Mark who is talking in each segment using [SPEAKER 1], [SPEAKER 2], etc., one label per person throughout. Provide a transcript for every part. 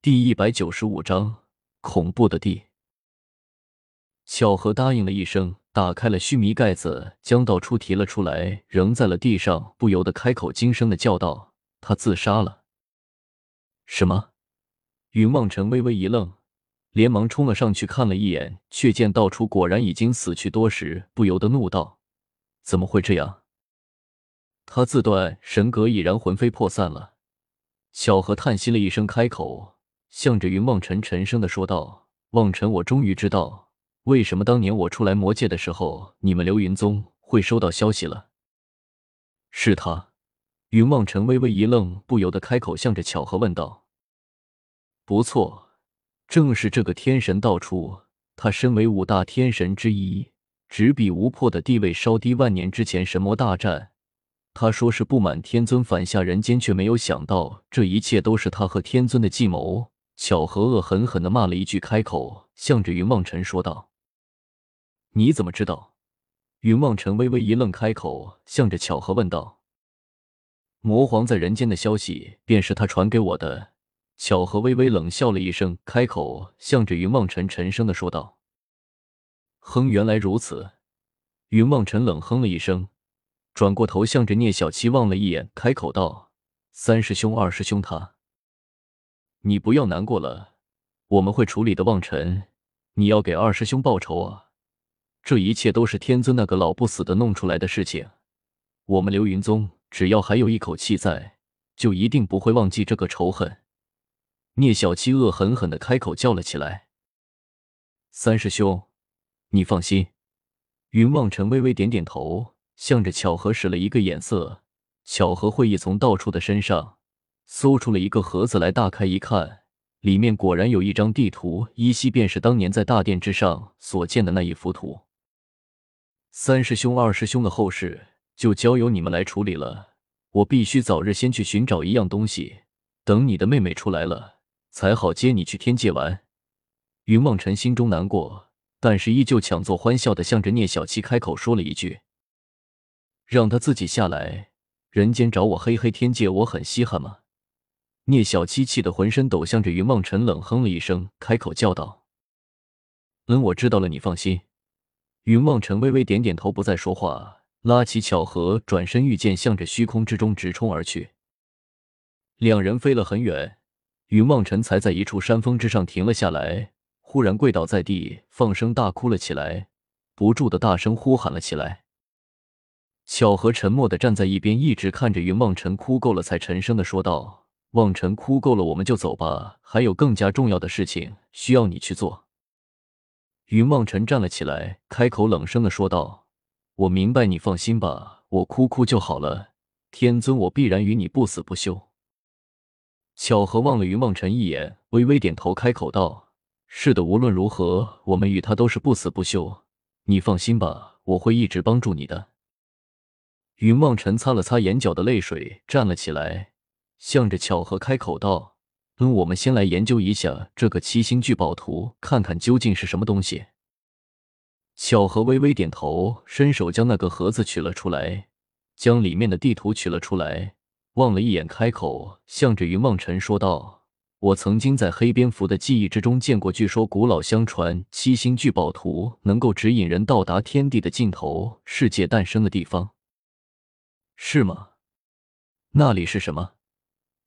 [SPEAKER 1] 第一百九十五章恐怖的地。巧合答应了一声，打开了须弥盖子，将道初提了出来，扔在了地上，不由得开口惊声的叫道：“他自杀了！”什么？云望尘微微一愣，连忙冲了上去看了一眼，却见道初果然已经死去多时，不由得怒道：“怎么会这样？”他自断神格已然魂飞魄散了。巧合叹息了一声，开口，向着云望尘沉声的说道：“望尘，我终于知道。”为什么当年我出来魔界的时候，你们流云宗会收到消息了？是他。云望尘微微一愣，不由得开口，向着巧合问道：“不错，正是这个天神道出。他身为五大天神之一，只比无破的地位稍低。万年之前神魔大战，他说是不满天尊返下人间，却没有想到这一切都是他和天尊的计谋。”巧合恶狠狠的骂了一句，开口，向着云望尘说道。你怎么知道？云望尘微微一愣，开口，向着巧合问道：“魔皇在人间的消息，便是他传给我的。”巧合微微冷笑了一声，开口，向着云望尘沉声的说道：“哼，原来如此。”云望尘冷哼了一声，转过头，向着聂小七望了一眼，开口道：“三师兄、二师兄，他，你不要难过了，我们会处理的。望尘，你要给二师兄报仇啊！”这一切都是天尊那个老不死的弄出来的事情。我们流云宗只要还有一口气在，就一定不会忘记这个仇恨。聂小七恶狠狠的开口叫了起来：“三师兄，你放心。”云望尘微微点点头，向着巧合使了一个眼色。巧合会意，从道处的身上搜出了一个盒子来，大开一看。里面果然有一张地图，依稀便是当年在大殿之上所见的那一幅图。三师兄、二师兄的后事就交由你们来处理了。我必须早日先去寻找一样东西，等你的妹妹出来了，才好接你去天界玩。云望尘心中难过，但是依旧强作欢笑的向着聂小七开口说了一句：“让他自己下来，人间找我，嘿嘿，天界我很稀罕吗？”聂小七气得浑身抖，向着云望尘冷哼了一声，开口叫道：“嗯，我知道了，你放心。”云望尘微微点点头，不再说话，拉起巧合，转身御剑，向着虚空之中直冲而去。两人飞了很远，云望尘才在一处山峰之上停了下来，忽然跪倒在地，放声大哭了起来，不住的大声呼喊了起来。巧合沉默的站在一边，一直看着云望尘哭够了，才沉声的说道：“望尘，哭够了，我们就走吧，还有更加重要的事情需要你去做。”云望尘站了起来，开口冷声的说道：“我明白，你放心吧，我哭哭就好了。天尊，我必然与你不死不休。”巧合望了云望尘一眼，微微点头，开口道：“是的，无论如何，我们与他都是不死不休。你放心吧，我会一直帮助你的。”云望尘擦了擦眼角的泪水，站了起来，向着巧合开口道。嗯，我们先来研究一下这个七星聚宝图，看看究竟是什么东西。巧合微微点头，伸手将那个盒子取了出来，将里面的地图取了出来，望了一眼，开口，向着云望尘说道：“我曾经在黑蝙蝠的记忆之中见过，据说古老相传，七星聚宝图能够指引人到达天地的尽头，世界诞生的地方，是吗？那里是什么？”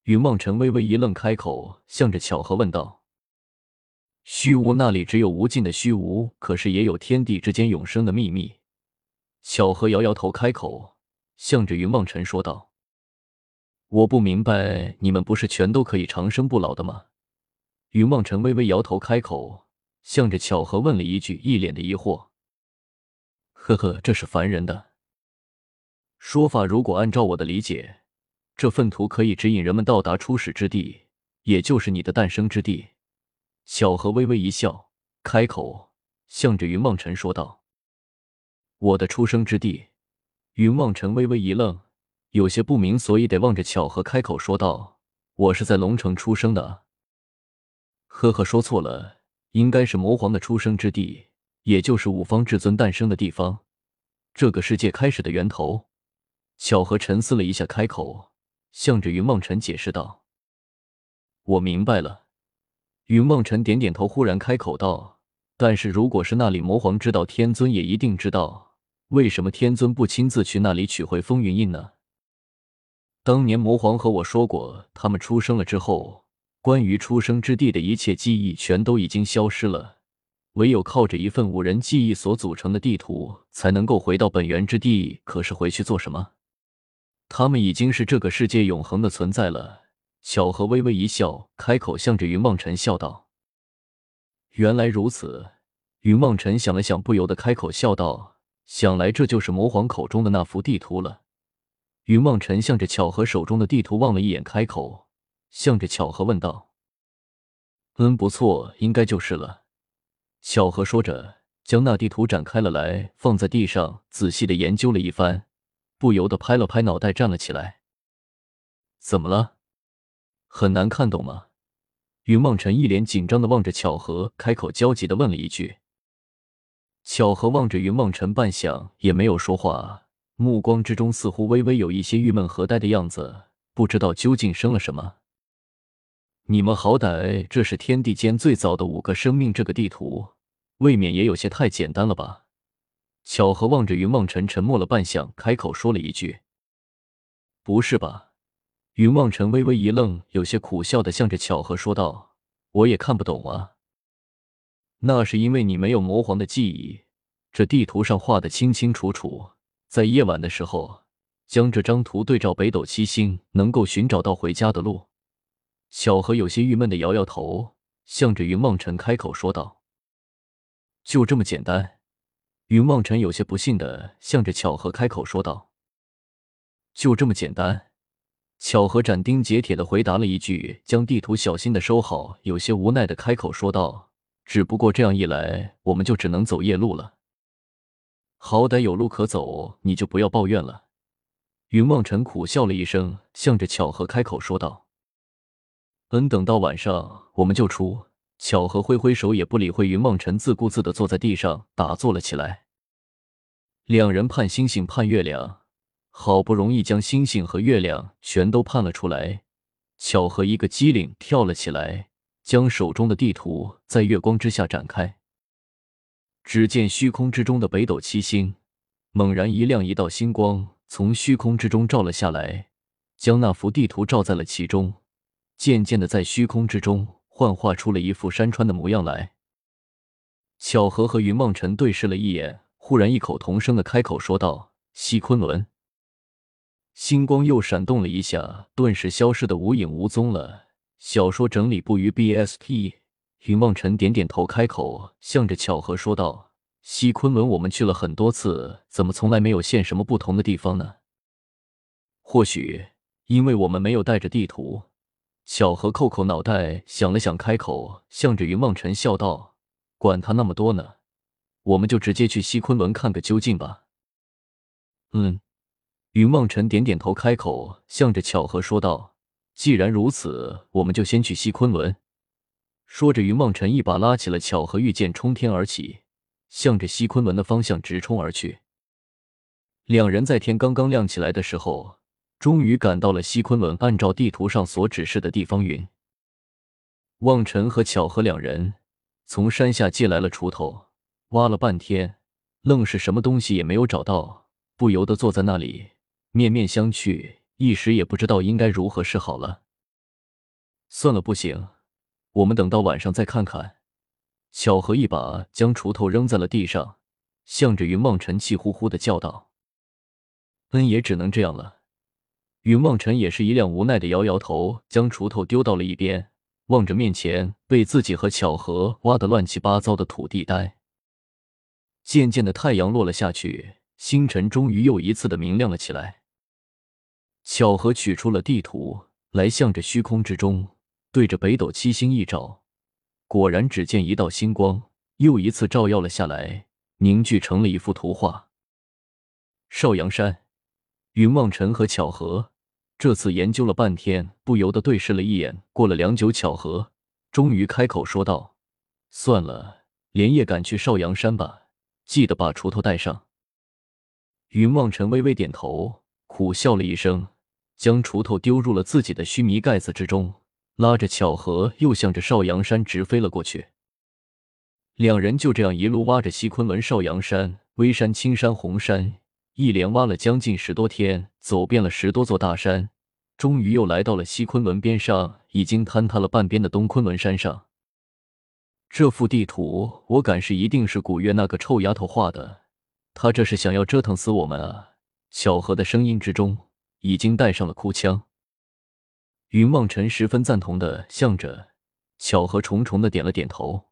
[SPEAKER 1] 云望尘微微一愣，开口，向着巧合问道：“虚无那里只有无尽的虚无，可是也有天地之间永生的秘密。”巧合摇摇头，开口，向着云望尘说道：“我不明白，你们不是全都可以长生不老的吗？”云望尘微微摇头，开口，向着巧合问了一句，一脸的疑惑：“呵呵，这是凡人的说法。如果按照我的理解。”这份图可以指引人们到达初始之地，也就是你的诞生之地。巧合微微一笑，开口，向着云望尘说道：“我的出生之地。”云望尘微微一愣，有些不明所以，得望着巧合开口说道：“我是在龙城出生的。”呵呵，说错了，应该是魔皇的出生之地，也就是五方至尊诞生的地方，这个世界开始的源头。巧合沉思了一下，开口。向着云梦尘解释道：“我明白了。”云梦辰点点头，忽然开口道：“但是如果是那里魔皇知道，天尊也一定知道。为什么天尊不亲自去那里取回风云印呢？当年魔皇和我说过，他们出生了之后，关于出生之地的一切记忆全都已经消失了，唯有靠着一份五人记忆所组成的地图，才能够回到本源之地。可是回去做什么？他们已经是这个世界永恒的存在了。”巧合微微一笑，开口向着云望尘笑道：“原来如此。”云望尘想了想，不由得开口笑道：“想来这就是魔皇口中的那幅地图了。”云望尘向着巧合手中的地图望了一眼，开口向着巧合问道：“嗯，不错，应该就是了。”巧合说着，将那地图展开了来，放在地上，仔细的研究了一番，不由得拍了拍脑袋，站了起来：“怎么了？”很难看懂吗？云望尘一脸紧张的望着巧合，开口焦急的问了一句。巧合望着云望尘半晌，也没有说话，目光之中似乎微微有一些郁闷和呆的样子，不知道究竟生了什么。你们好歹这是天地间最早的五个生命，这个地图未免也有些太简单了吧？巧合望着云望尘，沉默了半晌，开口说了一句：“不是吧？”云望尘微微一愣，有些苦笑的向着巧合说道：“我也看不懂啊。那是因为你没有魔皇的记忆，这地图上画的清清楚楚。在夜晚的时候，将这张图对照北斗七星，能够寻找到回家的路。”巧合有些郁闷的摇摇头，向着云望尘开口说道：“就这么简单？”云望尘有些不信的向着巧合开口说道：“就这么简单？”巧合斩钉截铁的回答了一句，将地图小心的收好，有些无奈的开口说道：“只不过这样一来，我们就只能走夜路了。好歹有路可走，你就不要抱怨了。”云望尘苦笑了一声，向着巧合开口说道：“嗯，等到晚上我们就出。”巧合挥挥手，也不理会云梦辰，自顾自的坐在地上打坐了起来。两人盼星星盼月亮。好不容易将星星和月亮全都盼了出来，巧合一个机灵跳了起来，将手中的地图在月光之下展开。只见虚空之中的北斗七星猛然一亮，一道星光从虚空之中照了下来，将那幅地图照在了其中，渐渐的在虚空之中幻化出了一副山川的模样来。巧合和云梦尘对视了一眼，忽然异口同声的开口说道：“西昆仑。”星光又闪动了一下，顿时消失的无影无踪了。小说整理部于 BSP。云望尘点点头，开口向着巧合说道：“西昆仑，我们去了很多次，怎么从来没有现什么不同的地方呢？或许因为我们没有带着地图。”巧合扣扣脑袋想了想，开口向着云望尘笑道：“管他那么多呢，我们就直接去西昆仑看个究竟吧。”嗯。云望尘点点头，开口向着巧合说道：“既然如此，我们就先去西昆仑。”说着，云望尘一把拉起了巧合，御剑冲天而起，向着西昆仑的方向直冲而去。两人在天刚刚亮起来的时候，终于赶到了西昆仑按照地图上所指示的地方。云望尘和巧合两人从山下借来了锄头，挖了半天，愣是什么东西也没有找到，不由得坐在那里。面面相觑，一时也不知道应该如何是好了。算了，不行，我们等到晚上再看看。巧合一把将锄头扔在了地上，向着云望尘气呼呼的叫道：“嗯，也只能这样了。”云望尘也是一脸无奈的摇摇头，将锄头丢到了一边，望着面前被自己和巧合挖得乱七八糟的土地呆。渐渐的，太阳落了下去，星辰终于又一次的明亮了起来。巧合取出了地图来，向着虚空之中对着北斗七星一照，果然只见一道星光又一次照耀了下来，凝聚成了一幅图画。少阳山，云望尘和巧合这次研究了半天，不由得对视了一眼。过了良久，巧合终于开口说道：“算了，连夜赶去少阳山吧，记得把锄头带上。”云望尘微微点头。苦笑了一声，将锄头丢入了自己的须弥盖子之中，拉着巧合又向着少阳山直飞了过去。两人就这样一路挖着西昆仑、少阳山、微山、青山、红山，一连挖了将近十多天，走遍了十多座大山，终于又来到了西昆仑边上，已经坍塌了半边的东昆仑山上。这幅地图，我敢是一定是古月那个臭丫头画的，她这是想要折腾死我们啊！巧合的声音之中已经带上了哭腔。云望尘十分赞同的向着巧合重重的点了点头。